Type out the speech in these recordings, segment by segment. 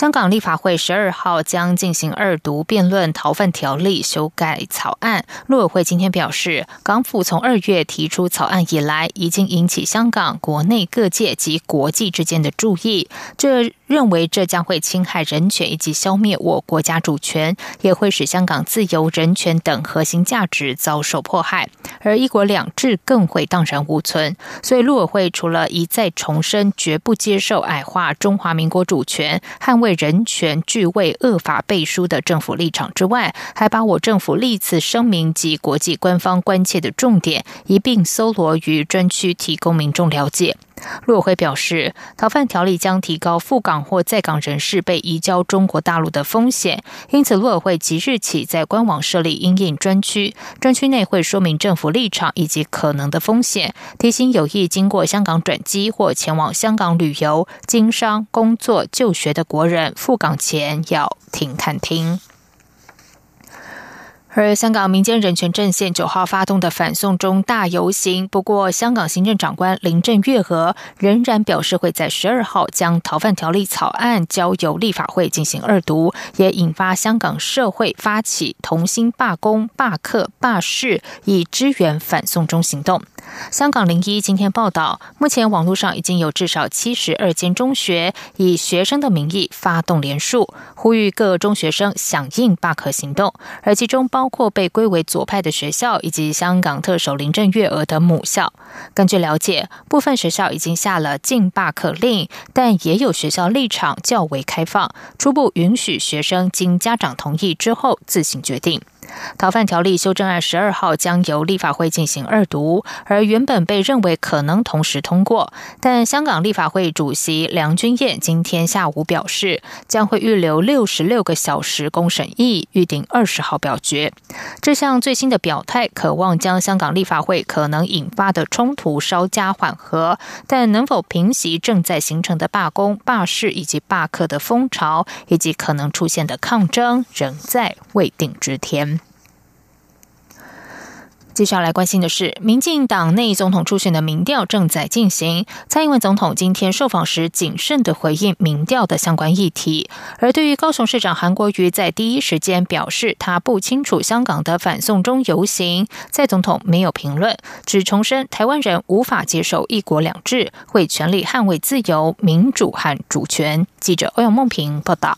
香港立法会十二号将进行二读辩论逃犯条例修改草案。陆委会今天表示，港府从二月提出草案以来，已经引起香港国内各界及国际之间的注意。这认为这将会侵害人权以及消灭我国家主权，也会使香港自由、人权等核心价值遭受迫害，而一国两制更会荡然无存。所以，陆委会除了一再重申绝不接受矮化中华民国主权、捍卫人权、拒为恶法背书的政府立场之外，还把我政府历次声明及国际官方关切的重点一并搜罗于专区，提供民众了解。陆委会表示，逃犯条例将提高赴港或在港人士被移交中国大陆的风险，因此陆委会即日起在官网设立应应专区，专区内会说明政府立场以及可能的风险，提醒有意经过香港转机或前往香港旅游、经商、工作、就学的国人赴港前要停看听。而香港民间人权阵线九号发动的反送中大游行，不过香港行政长官林郑月娥仍然表示会在十二号将逃犯条例草案交由立法会进行二读，也引发香港社会发起同心罢工、罢课、罢市，以支援反送中行动。香港零一今天报道，目前网络上已经有至少七十二间中学以学生的名义发动联署，呼吁各中学生响应罢课行动，而其中包括被归为左派的学校以及香港特首林郑月娥的母校。根据了解，部分学校已经下了禁罢课令，但也有学校立场较为开放，初步允许学生经家长同意之后自行决定。逃犯条例修正案十二号将由立法会进行二读，而原本被认为可能同时通过，但香港立法会主席梁君彦今天下午表示，将会预留六十六个小时公审议，预定二十号表决。这项最新的表态，渴望将香港立法会可能引发的冲突稍加缓和，但能否平息正在形成的罢工、罢市以及罢课的风潮，以及可能出现的抗争，仍在未定之天。接下来关心的是，民进党内总统初选的民调正在进行。蔡英文总统今天受访时谨慎的回应民调的相关议题，而对于高雄市长韩国瑜在第一时间表示他不清楚香港的反送中游行，蔡总统没有评论，只重申台湾人无法接受一国两制，会全力捍卫自由、民主和主权。记者欧阳梦平报道。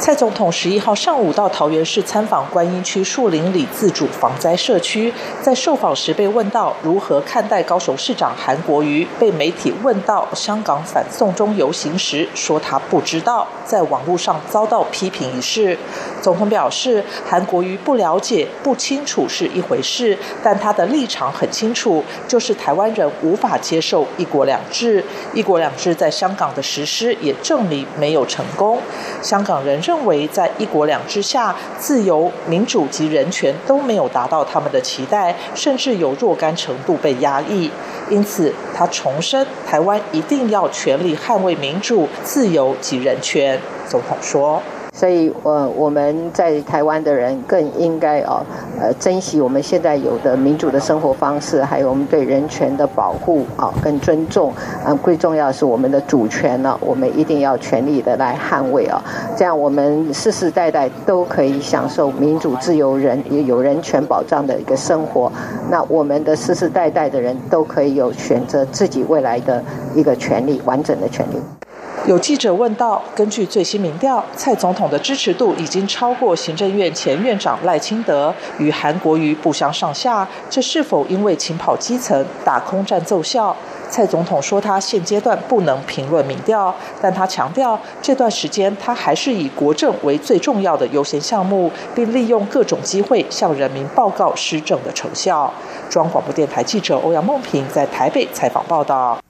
蔡总统十一号上午到桃园市参访观音区树林里自主防灾社区，在受访时被问到如何看待高雄市长韩国瑜被媒体问到香港反送中游行时，说他不知道，在网络上遭到批评一事。总统表示，韩国瑜不了解、不清楚是一回事，但他的立场很清楚，就是台湾人无法接受一国两制，一国两制在香港的实施也证明没有成功，香港人。认为在一国两制下，自由、民主及人权都没有达到他们的期待，甚至有若干程度被压抑。因此，他重申，台湾一定要全力捍卫民主、自由及人权。总统说。所以，呃，我们在台湾的人更应该哦，呃，珍惜我们现在有的民主的生活方式，还有我们对人权的保护啊，跟尊重。嗯，最重要是我们的主权呢，我们一定要全力的来捍卫啊，这样我们世世代代都可以享受民主、自由、人也有人权保障的一个生活。那我们的世世代代的人都可以有选择自己未来的一个权利，完整的权利。有记者问到：根据最新民调，蔡总统的支持度已经超过行政院前院长赖清德，与韩国瑜不相上下，这是否因为勤跑基层、打空战奏效？蔡总统说，他现阶段不能评论民调，但他强调，这段时间他还是以国政为最重要的优先项目，并利用各种机会向人民报告施政的成效。中央广播电台记者欧阳梦平在台北采访报道。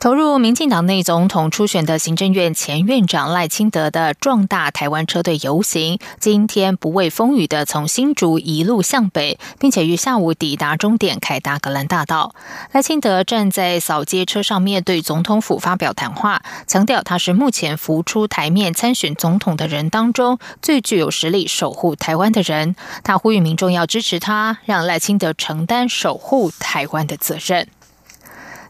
投入民进党内总统初选的行政院前院长赖清德的壮大台湾车队游行，今天不畏风雨的从新竹一路向北，并且于下午抵达终点凯达格兰大道。赖清德站在扫街车上面对总统府发表谈话，强调他是目前浮出台面参选总统的人当中最具有实力守护台湾的人。他呼吁民众要支持他，让赖清德承担守护台湾的责任。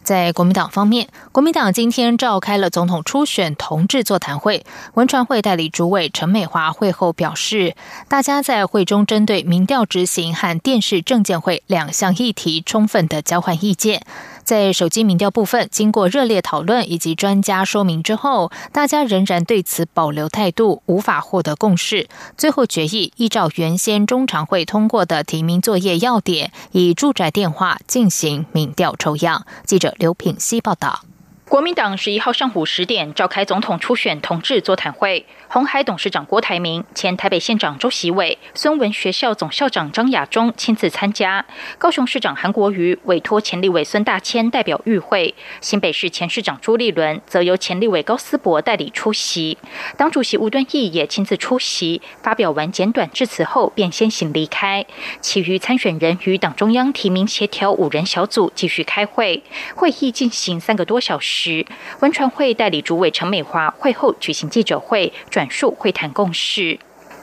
在国民党方面，国民党今天召开了总统初选同志座谈会。文传会代理主委陈美华会后表示，大家在会中针对民调执行和电视证监会两项议题充分的交换意见。在手机民调部分，经过热烈讨论以及专家说明之后，大家仍然对此保留态度，无法获得共识。最后决议依照原先中常会通过的提名作业要点，以住宅电话进行民调抽样。记者刘品希报道。国民党十一号上午十点召开总统初选同志座谈会。红海董事长郭台铭、前台北县长周习伟、孙文学校总校长张亚中亲自参加。高雄市长韩国瑜委托前立委孙大千代表与会。新北市前市长朱立伦则由前立委高思博代理出席。党主席吴敦义也亲自出席，发表完简短致辞后便先行离开。其余参选人与党中央提名协调五人小组继续开会，会议进行三个多小时。时文传会代理主委陈美华会后举行记者会。转述会谈共识，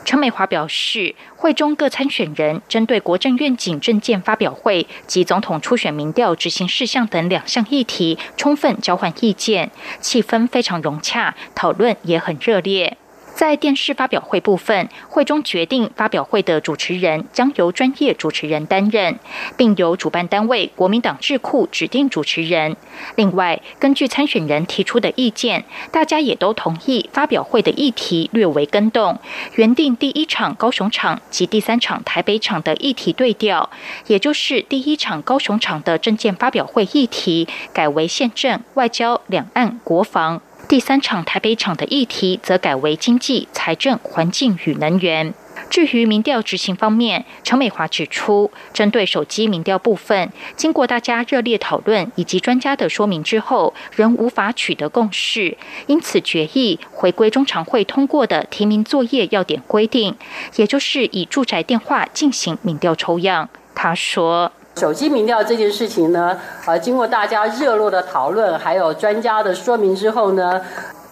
陈美华表示，会中各参选人针对国政愿景政见发表会及总统初选民调执行事项等两项议题，充分交换意见，气氛非常融洽，讨论也很热烈。在电视发表会部分，会中决定发表会的主持人将由专业主持人担任，并由主办单位国民党智库指定主持人。另外，根据参选人提出的意见，大家也都同意发表会的议题略为更动，原定第一场高雄场及第三场台北场的议题对调，也就是第一场高雄场的政见发表会议题改为宪政、外交、两岸、国防。第三场台北场的议题则改为经济、财政、环境与能源。至于民调执行方面，陈美华指出，针对手机民调部分，经过大家热烈讨论以及专家的说明之后，仍无法取得共识，因此决议回归中常会通过的提名作业要点规定，也就是以住宅电话进行民调抽样。他说。手机民调这件事情呢，呃，经过大家热络的讨论，还有专家的说明之后呢，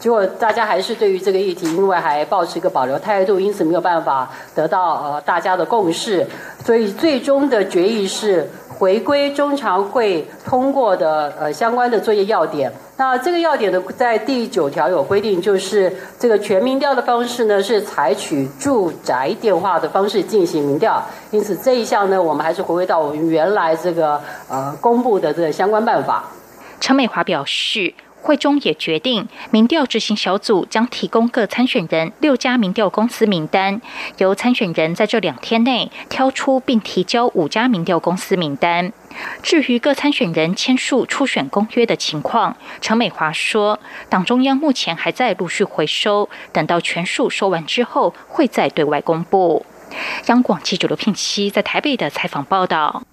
结果大家还是对于这个议题，因为还保持一个保留态度，因此没有办法得到呃大家的共识，所以最终的决议是。回归中常会通过的呃相关的作业要点，那这个要点的在第九条有规定，就是这个全民调的方式呢是采取住宅电话的方式进行民调，因此这一项呢我们还是回归到我们原来这个呃公布的这个相关办法。陈美华表示。会中也决定，民调执行小组将提供各参选人六家民调公司名单，由参选人在这两天内挑出并提交五家民调公司名单。至于各参选人签署初选公约的情况，陈美华说，党中央目前还在陆续回收，等到全数收完之后，会再对外公布。央广记者刘聘七在台北的采访报道。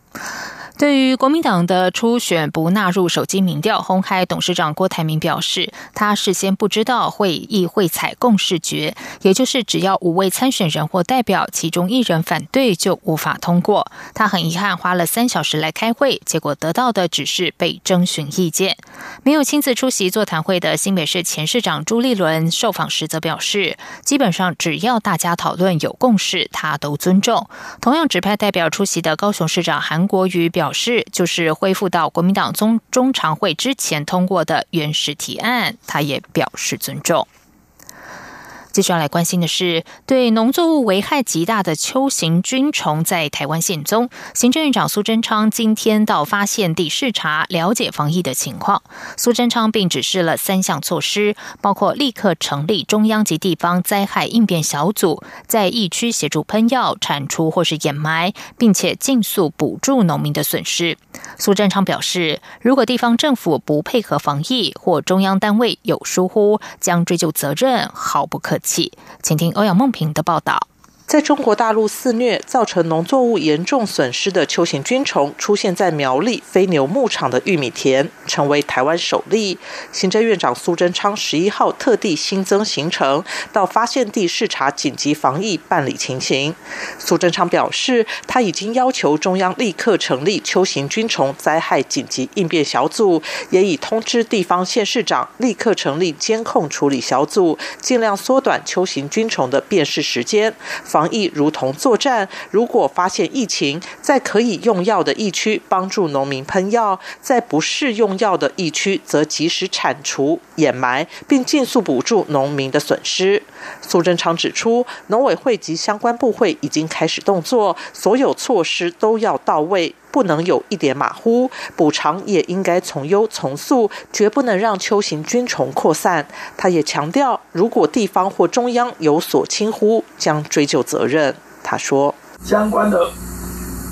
对于国民党的初选不纳入手机民调，红海董事长郭台铭表示，他事先不知道会议会采共识决，也就是只要五位参选人或代表其中一人反对，就无法通过。他很遗憾，花了三小时来开会，结果得到的只是被征询意见。没有亲自出席座谈会的新北市前市长朱立伦受访时则表示，基本上只要大家讨论有共识，他都尊重。同样指派代表出席的高雄市长韩国瑜表。表示就是恢复到国民党中中常会之前通过的原始提案，他也表示尊重。接下来关心的是，对农作物危害极大的秋行菌虫在台湾现踪。行政院长苏贞昌今天到发现地视察，了解防疫的情况。苏贞昌并指示了三项措施，包括立刻成立中央及地方灾害应变小组，在疫区协助喷药、铲除或是掩埋，并且尽速补助农民的损失。苏贞昌表示，如果地方政府不配合防疫，或中央单位有疏忽，将追究责任，毫不客气起。请听欧阳梦平的报道。在中国大陆肆虐、造成农作物严重损失的秋行菌虫，出现在苗栗飞牛牧场的玉米田，成为台湾首例。行政院长苏贞昌十一号特地新增行程，到发现地视察紧急防疫办理情形。苏贞昌表示，他已经要求中央立刻成立秋行菌虫灾害紧急应变小组，也已通知地方县市长立刻成立监控处理小组，尽量缩短秋行菌虫的辨识时间。防防疫如同作战，如果发现疫情，在可以用药的疫区帮助农民喷药，在不适用药的疫区则及时铲除、掩埋，并尽速补助农民的损失。苏贞昌指出，农委会及相关部会已经开始动作，所有措施都要到位。不能有一点马虎，补偿也应该从优从速，绝不能让秋行菌虫扩散。他也强调，如果地方或中央有所轻忽，将追究责任。他说，相关的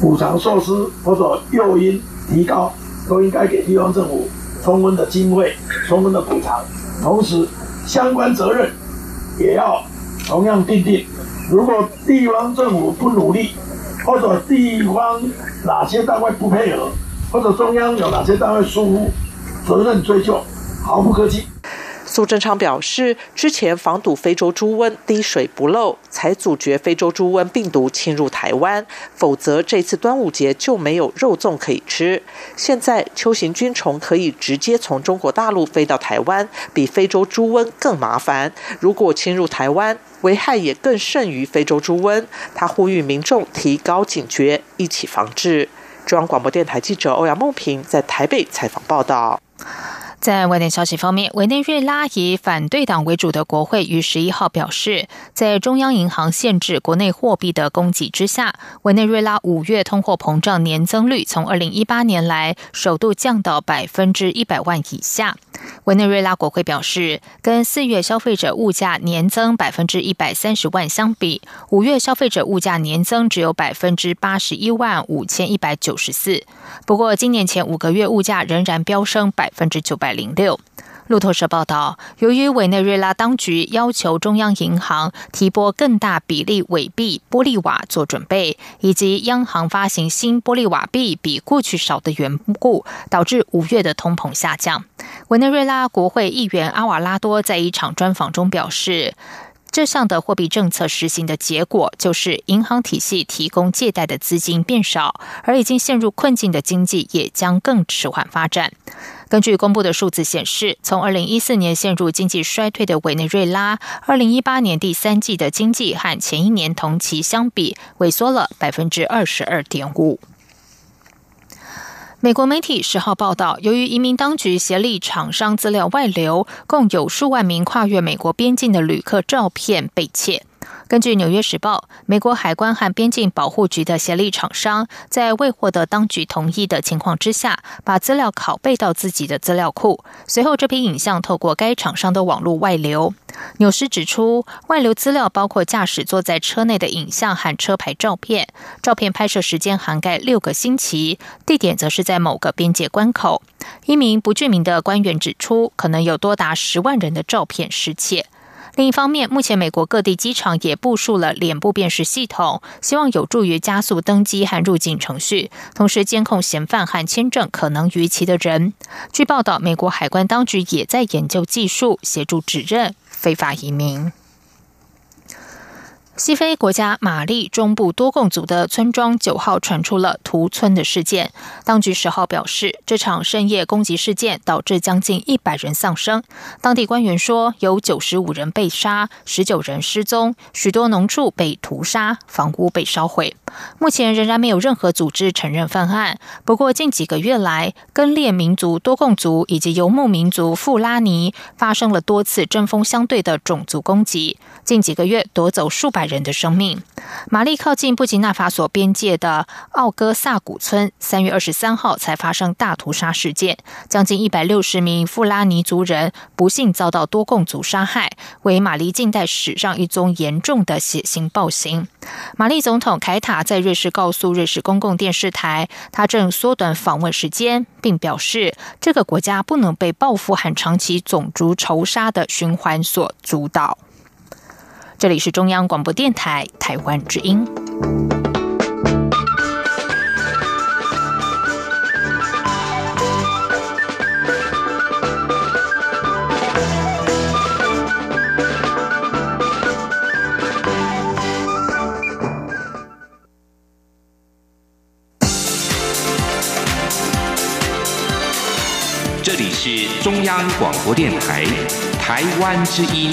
补偿措施或者诱因提高，都应该给地方政府充分的经费、充分的补偿。同时，相关责任也要同样定定。如果地方政府不努力，或者地方哪些单位不配合，或者中央有哪些单位疏忽，责任追究毫不客气。苏贞昌表示，之前防堵非洲猪瘟滴水不漏，才阻绝非洲猪瘟病毒侵入台湾，否则这次端午节就没有肉粽可以吃。现在秋行菌虫可以直接从中国大陆飞到台湾，比非洲猪瘟更麻烦。如果侵入台湾，危害也更甚于非洲猪瘟。他呼吁民众提高警觉，一起防治。中央广播电台记者欧阳梦平在台北采访报道。在外电消息方面，委内瑞拉以反对党为主的国会于十一号表示，在中央银行限制国内货币的供给之下，委内瑞拉五月通货膨胀年增率从二零一八年来首度降到百分之一百万以下。委内瑞拉国会表示，跟四月消费者物价年增百分之一百三十万相比，五月消费者物价年增只有百分之八十一万五千一百九十四。不过，今年前五个月物价仍然飙升百百分之九百。零六，路透社报道，由于委内瑞拉当局要求中央银行提拨更大比例伪币玻利瓦做准备，以及央行发行新玻利瓦币比过去少的缘故，导致五月的通膨下降。委内瑞拉国会议员阿瓦拉多在一场专访中表示。这项的货币政策实行的结果，就是银行体系提供借贷的资金变少，而已经陷入困境的经济也将更迟缓发展。根据公布的数字显示，从二零一四年陷入经济衰退的委内瑞拉，二零一八年第三季的经济和前一年同期相比，萎缩了百分之二十二点五。美国媒体十号报道，由于移民当局协力厂商资料外流，共有数万名跨越美国边境的旅客照片被窃。根据《纽约时报》，美国海关和边境保护局的协力厂商在未获得当局同意的情况之下，把资料拷贝到自己的资料库。随后，这批影像透过该厂商的网络外流。纽斯指出，外流资料包括驾驶坐在车内的影像和车牌照片。照片拍摄时间涵盖六个星期，地点则是在某个边界关口。一名不具名的官员指出，可能有多达十万人的照片失窃。另一方面，目前美国各地机场也部署了脸部辨识系统，希望有助于加速登机和入境程序，同时监控嫌犯和签证可能逾期的人。据报道，美国海关当局也在研究技术，协助指认非法移民。西非国家马利中部多贡族的村庄九号传出了屠村的事件。当局十号表示，这场深夜攻击事件导致将近一百人丧生。当地官员说，有九十五人被杀，十九人失踪，许多农畜被屠杀，房屋被烧毁。目前仍然没有任何组织承认犯案。不过，近几个月来，根列民族多贡族以及游牧民族富拉尼发生了多次针锋相对的种族攻击。近几个月夺走数百人的生命。马利靠近布吉纳法索边界的奥戈萨古村，三月二十三号才发生大屠杀事件，将近一百六十名富拉尼族人不幸遭到多贡族杀害，为马利近代史上一宗严重的血腥暴行。马利总统凯塔在瑞士告诉瑞士公共电视台，他正缩短访问时间，并表示这个国家不能被报复和长期种族仇杀的循环所主导。这里是中央广播电台台湾之音。这里是中央广播电台台湾之音，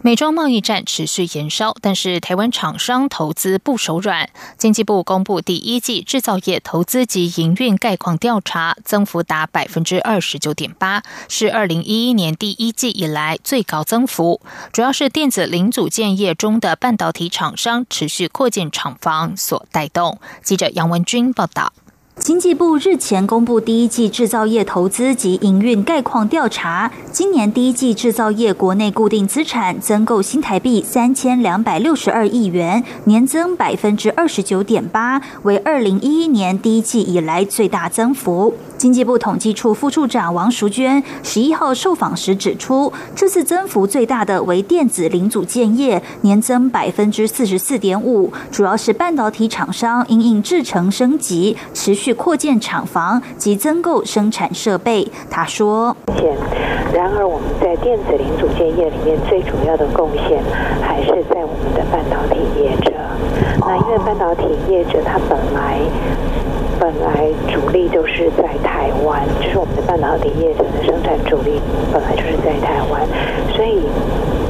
美中贸易战持续延烧，但是台湾厂商投资不手软。经济部公布第一季制造业投资及营运概况调查，增幅达百分之二十九点八，是二零一一年第一季以来最高增幅。主要是电子零组件业中的半导体厂商持续扩建厂房所带动。记者杨文君报道。经济部日前公布第一季制造业投资及营运概况调查，今年第一季制造业国内固定资产增购新台币三千两百六十二亿元，年增百分之二十九点八，为二零一一年第一季以来最大增幅。经济部统计处副处长王淑娟十一号受访时指出，这次增幅最大的为电子零组件业，年增百分之四十四点五，主要是半导体厂商因应制程升级，持续扩建厂房及增购生产设备。他说：“然而我们在电子零组件业里面最主要的贡献还是在我们的半导体业者。那因为半导体业者他本来。”本来主力就是在台湾，就是我们的半导体业者的生产主力本来就是在台湾，所以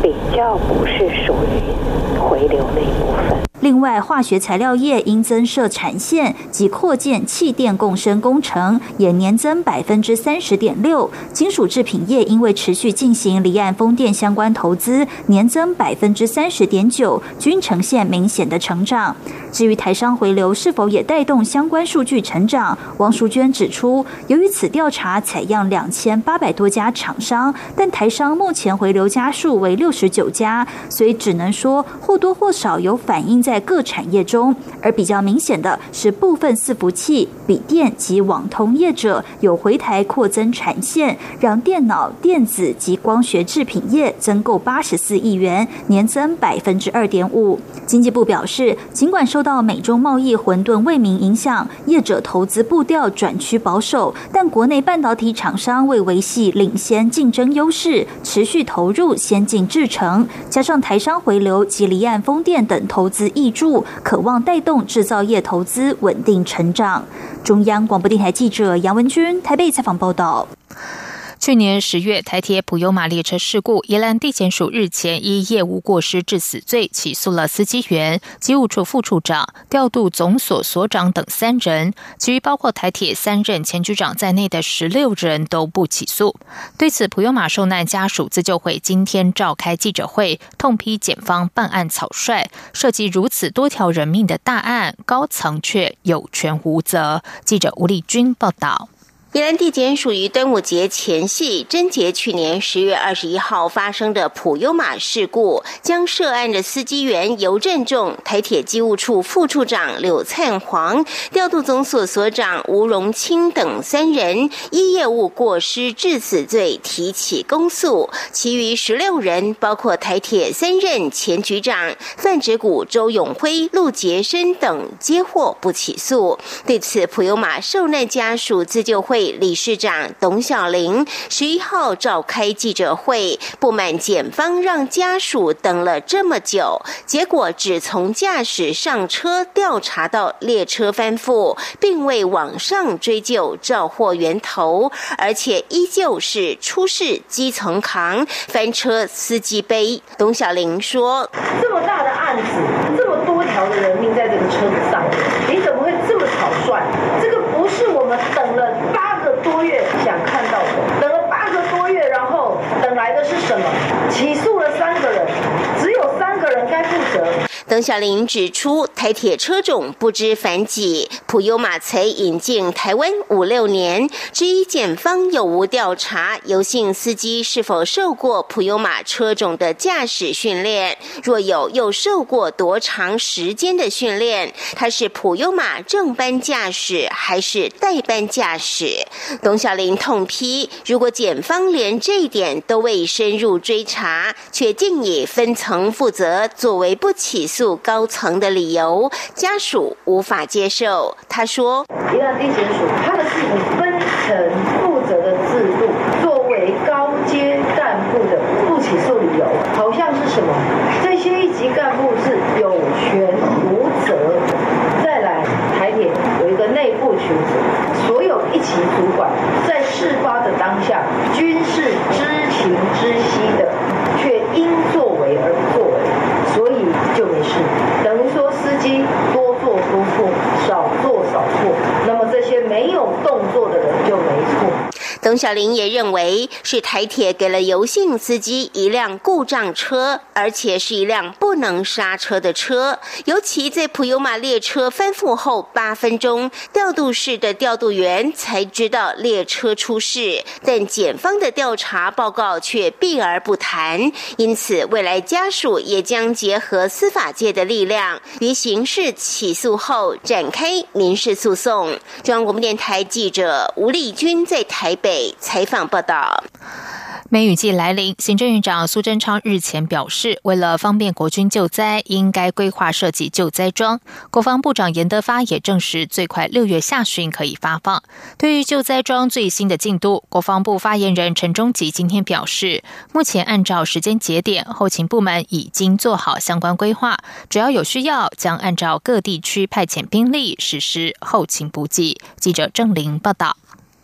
比较不是属于回流那一部分。另外，化学材料业因增设产线及扩建气电共生工程，也年增百分之三十点六。金属制品业因为持续进行离岸风电相关投资，年增百分之三十点九，均呈现明显的成长。至于台商回流是否也带动相关数据成长，王淑娟指出，由于此调查采样两千八百多家厂商，但台商目前回流家数为六十九家，所以只能说或多或少有反映。在各产业中，而比较明显的是部分伺服器、笔电及网通业者有回台扩增产线，让电脑、电子及光学制品业增购八十四亿元，年增百分之二点五。经济部表示，尽管受到美中贸易混沌未明影响，业者投资步调转趋保守，但国内半导体厂商为维系领先竞争优势，持续投入先进制程，加上台商回流及离岸风电等投资。挹注，渴望带动制造业投资稳定成长。中央广播电台记者杨文君台北采访报道。去年十月，台铁普悠玛列车事故，宜兰地检署日前依业务过失致死罪起诉了司机员、机务处副处长、调度总所所长等三人，其余包括台铁三任前局长在内的十六人都不起诉。对此，普悠玛受难家属自救会今天召开记者会，痛批检方办案草率，涉及如此多条人命的大案，高层却有权无责。记者吴丽君报道。宜兰地检属于端午节前夕侦结去年十月二十一号发生的普悠玛事故，将涉案的司机员尤振仲、台铁机务处副处长柳灿煌、调度总所所长吴荣清等三人依业务过失致死罪提起公诉，其余十六人包括台铁三任前局长范植谷、周永辉、陆杰生等皆获不起诉。对此，普悠玛受难家属自救会。理事长董小玲十一号召开记者会，不满检方让家属等了这么久，结果只从驾驶上车调查到列车翻覆，并未往上追究肇祸源头，而且依旧是出事基层扛，翻车司机背。董小玲说：“这么大的案子，这么多条的人命在这个车子上，你怎么会这么草率？这个不是我们等了八。”多月想看到的，等了八个多月，然后等来的是什么？起诉了三个人，只有三个人该负责。邓小玲指出，台铁车种不知凡几，普悠马才引进台湾五六年，质疑检方有无调查油性司机是否受过普悠马车种的驾驶训练，若有，又受过多长时间的训练？他是普悠马正班驾驶还是代班驾驶？董小玲痛批，如果检方连这一点都未深入追查，却竟以分层负责作为不起诉。诉高层的理由，家属无法接受。他说：“一旦地检署，他的是以分层负责的制度作为高阶干部的不起诉理由，好像是什么？这些一级干部是有权无责。再来，台铁有一个内部群组，所有一级主管在事发的当下均是知情知悉的，却因作为而作为。”所以就没事，等于说司机多做多错，少做少错，那么这些没有动作的人就没错。董小玲也认为是台铁给了油性司机一辆故障车，而且是一辆不能刹车的车。尤其在普悠玛列车翻覆后八分钟，调度室的调度员才知道列车出事，但检方的调查报告却避而不谈。因此，未来家属也将结合司法界的力量，于刑事起诉后展开民事诉讼。中央广播电台记者吴丽君在台北。采访报道。梅雨季来临，行政院长苏贞昌日前表示，为了方便国军救灾，应该规划设计救灾装。国防部长严德发也证实，最快六月下旬可以发放。对于救灾装最新的进度，国防部发言人陈忠吉今天表示，目前按照时间节点，后勤部门已经做好相关规划，只要有需要，将按照各地区派遣兵力实施后勤补给。记者郑玲报道。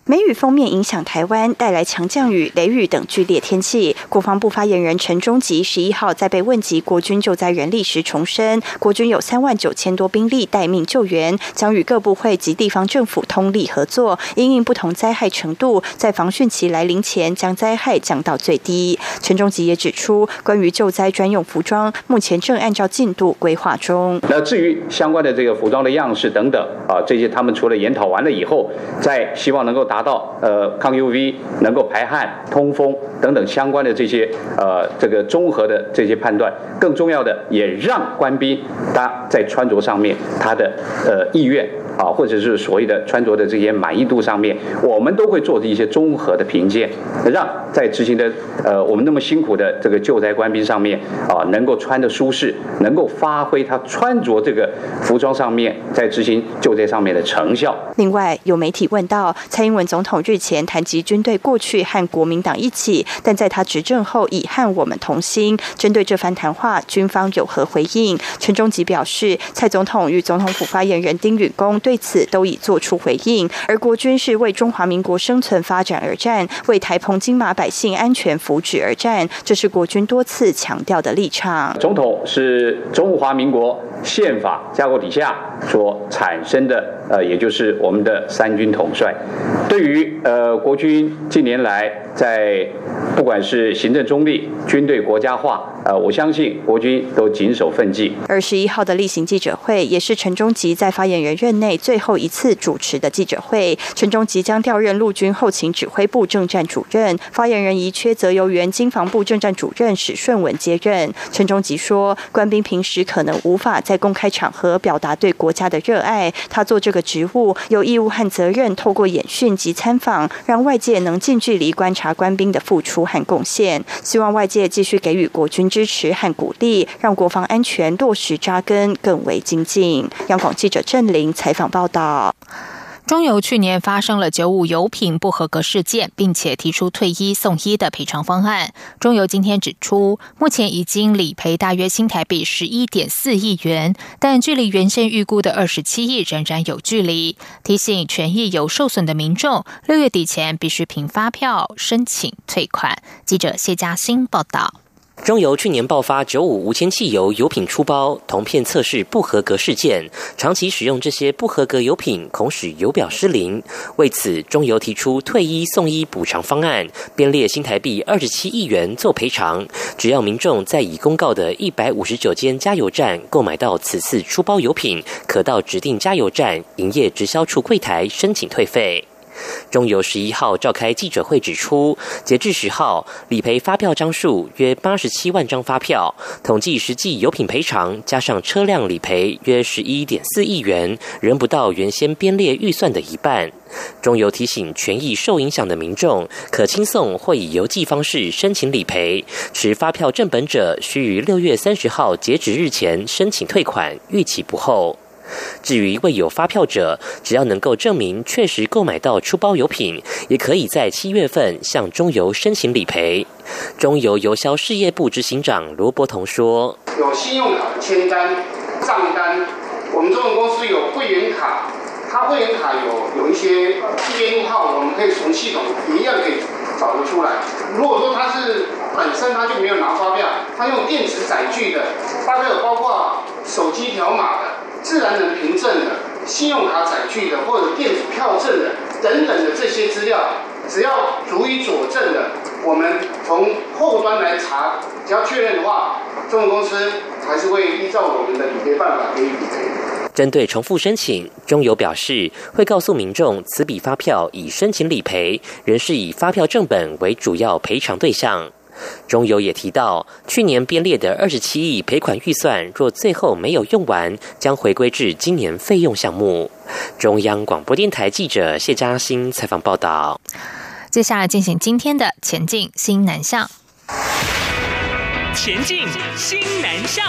梅雨封面影响台湾，带来强降雨、雷雨等剧烈天气。国防部发言人陈忠吉十一号在被问及国军救灾人力时重申，国军有三万九千多兵力待命救援，将与各部会及地方政府通力合作，因应不同灾害程度，在防汛期来临前将灾害降到最低。陈忠吉也指出，关于救灾专用服装，目前正按照进度规划中。那至于相关的这个服装的样式等等啊，这些他们除了研讨完了以后，再希望能够。达到呃抗 UV 能够排汗通风等等相关的这些呃这个综合的这些判断，更重要的也让官兵他在穿着上面他的呃意愿。啊，或者是所谓的穿着的这些满意度上面，我们都会做的一些综合的评鉴，让在执行的呃我们那么辛苦的这个救灾官兵上面啊，能够穿的舒适，能够发挥他穿着这个服装上面在执行救灾上面的成效。另外，有媒体问到蔡英文总统日前谈及军队过去和国民党一起，但在他执政后已和我们同心。针对这番谈话，军方有何回应？陈忠吉表示，蔡总统与总统府发言人丁允恭。对此都已做出回应，而国军是为中华民国生存发展而战，为台澎金马百姓安全福祉而战，这是国军多次强调的立场。总统是中华民国宪法架构底下所产生的，呃，也就是我们的三军统帅。对于呃国军近年来在不管是行政中立、军队国家化。呃，我相信国军都谨守奋进。二十一号的例行记者会，也是陈忠吉在发言人任内最后一次主持的记者会。陈忠吉将调任陆军后勤指挥部政战主任，发言人一缺，则由原经防部政战主任史顺文接任。陈忠吉说，官兵平时可能无法在公开场合表达对国家的热爱，他做这个职务有义务和责任，透过演训及参访，让外界能近距离观察官兵的付出和贡献。希望外界继续给予国军。支持和鼓励，让国防安全落实扎根更为精进。央广记者郑玲采访报道。中油去年发生了九五油品不合格事件，并且提出退一送一的赔偿方案。中油今天指出，目前已经理赔大约新台币十一点四亿元，但距离原先预估的二十七亿仍然有距离。提醒权益有受损的民众，六月底前必须凭发票申请退款。记者谢嘉欣报道。中油去年爆发九五无铅汽油油品出包铜片测试不合格事件，长期使用这些不合格油品，恐使油表失灵。为此，中油提出退一送一补偿方案，编列新台币二十七亿元做赔偿。只要民众在已公告的一百五十九间加油站购买到此次出包油品，可到指定加油站营业直销处柜台申请退费。中油十一号召开记者会指出，截至十号，理赔发票张数约八十七万张发票，统计实际油品赔偿加上车辆理赔约十一点四亿元，仍不到原先编列预算的一半。中油提醒权益受影响的民众，可轻送或以邮寄方式申请理赔，持发票正本者需于六月三十号截止日前申请退款，逾期不候。至于未有发票者，只要能够证明确实购买到出包油品，也可以在七月份向中油申请理赔。中油油销事业部执行长罗伯彤说：“有信用卡的签单、账单，我们中油公司有会员卡，它会员卡有有一些编号，我们可以从系统一样可以找得出来。如果说它是本身它就没有拿发票，它用电子载具的，大概有包括手机条码的。”自然人凭证的、信用卡载具的或者电子票证的等等的这些资料，只要足以佐证的，我们从后端来查，只要确认的话，中油公司还是会依照我们的理赔办法给予理赔。针对重复申请，中油表示会告诉民众，此笔发票已申请理赔，仍是以发票正本为主要赔偿对象。中油也提到，去年编列的二十七亿赔款预算，若最后没有用完，将回归至今年费用项目。中央广播电台记者谢嘉欣采访报道。接下来进行今天的前进新南向。前进新南向。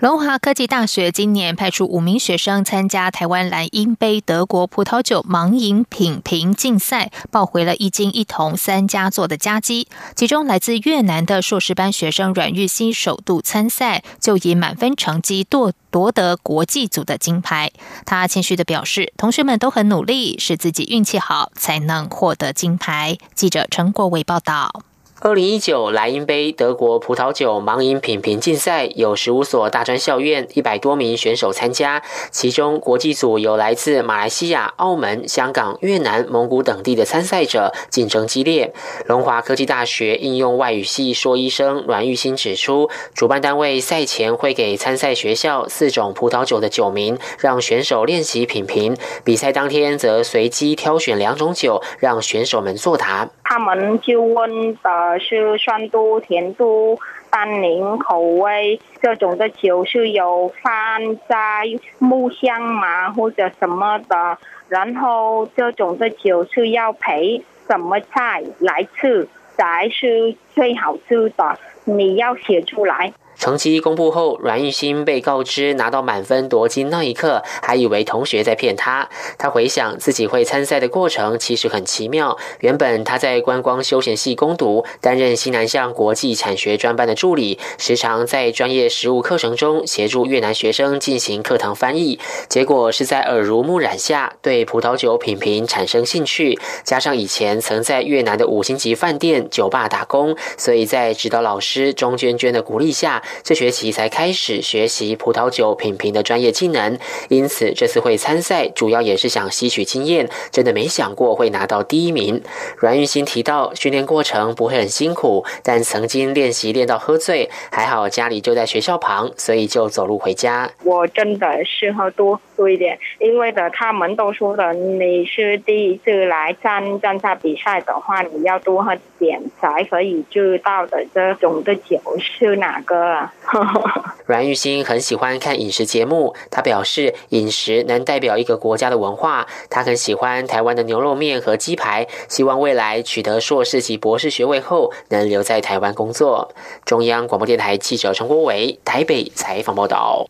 龙华科技大学今年派出五名学生参加台湾蓝鹰杯德国葡萄酒盲饮品评竞赛，抱回了一金一铜三佳作的佳绩。其中来自越南的硕士班学生阮玉溪首度参赛，就以满分成绩夺夺得国际组的金牌。他谦虚的表示，同学们都很努力，是自己运气好才能获得金牌。记者陈国伟报道。二零一九莱茵杯德国葡萄酒盲饮品评竞赛有十五所大专校院，一百多名选手参加。其中国际组有来自马来西亚、澳门、香港、越南、蒙古等地的参赛者，竞争激烈。龙华科技大学应用外语系硕医生阮玉新指出，主办单位赛前会给参赛学校四种葡萄酒的酒名，让选手练习品评。比赛当天则随机挑选两种酒，让选手们作答。他们就问的。是酸度、甜度、单宁、口味，这种的酒是有放在木香嘛，或者什么的。然后这种的酒是要配什么菜来吃才是最好吃的？你要写出来。成绩公布后，阮玉新被告知拿到满分夺金那一刻，还以为同学在骗他。他回想自己会参赛的过程，其实很奇妙。原本他在观光休闲系攻读，担任西南向国际产学专班的助理，时常在专业实务课程中协助越南学生进行课堂翻译。结果是在耳濡目染下，对葡萄酒品评产生兴趣，加上以前曾在越南的五星级饭店、酒吧打工，所以在指导老师钟娟娟的鼓励下。这学期才开始学习葡萄酒品评的专业技能，因此这次会参赛，主要也是想吸取经验。真的没想过会拿到第一名。阮玉欣提到，训练过程不会很辛苦，但曾经练习练到喝醉，还好家里就在学校旁，所以就走路回家。我真的是喝多多一点，因为的他们都说的，你是第一次来参参加比赛的话，你要多喝点才可以知道的这种的酒是哪个。阮玉兴很喜欢看饮食节目，他表示饮食能代表一个国家的文化。他很喜欢台湾的牛肉面和鸡排，希望未来取得硕士及博士学位后能留在台湾工作。中央广播电台记者陈国伟台北采访报道。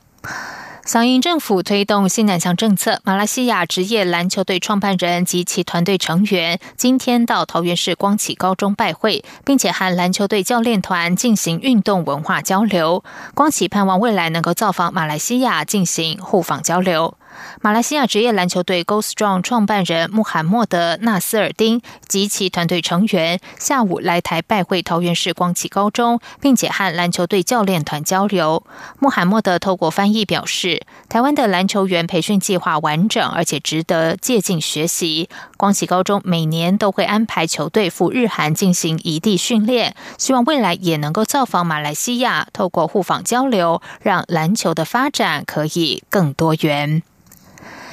响应政府推动新南向政策，马来西亚职业篮球队创办人及其团队成员今天到桃园市光启高中拜会，并且和篮球队教练团进行运动文化交流。光启盼望未来能够造访马来西亚进行互访交流。马来西亚职业篮球队 Go Strong 创办人穆罕默德·纳斯尔丁及其团队成员下午来台拜会桃园市光启高中，并且和篮球队教练团交流。穆罕默德透过翻译表示，台湾的篮球员培训计划完整，而且值得借鉴学习。光启高中每年都会安排球队赴日韩进行异地训练，希望未来也能够造访马来西亚，透过互访交流，让篮球的发展可以更多元。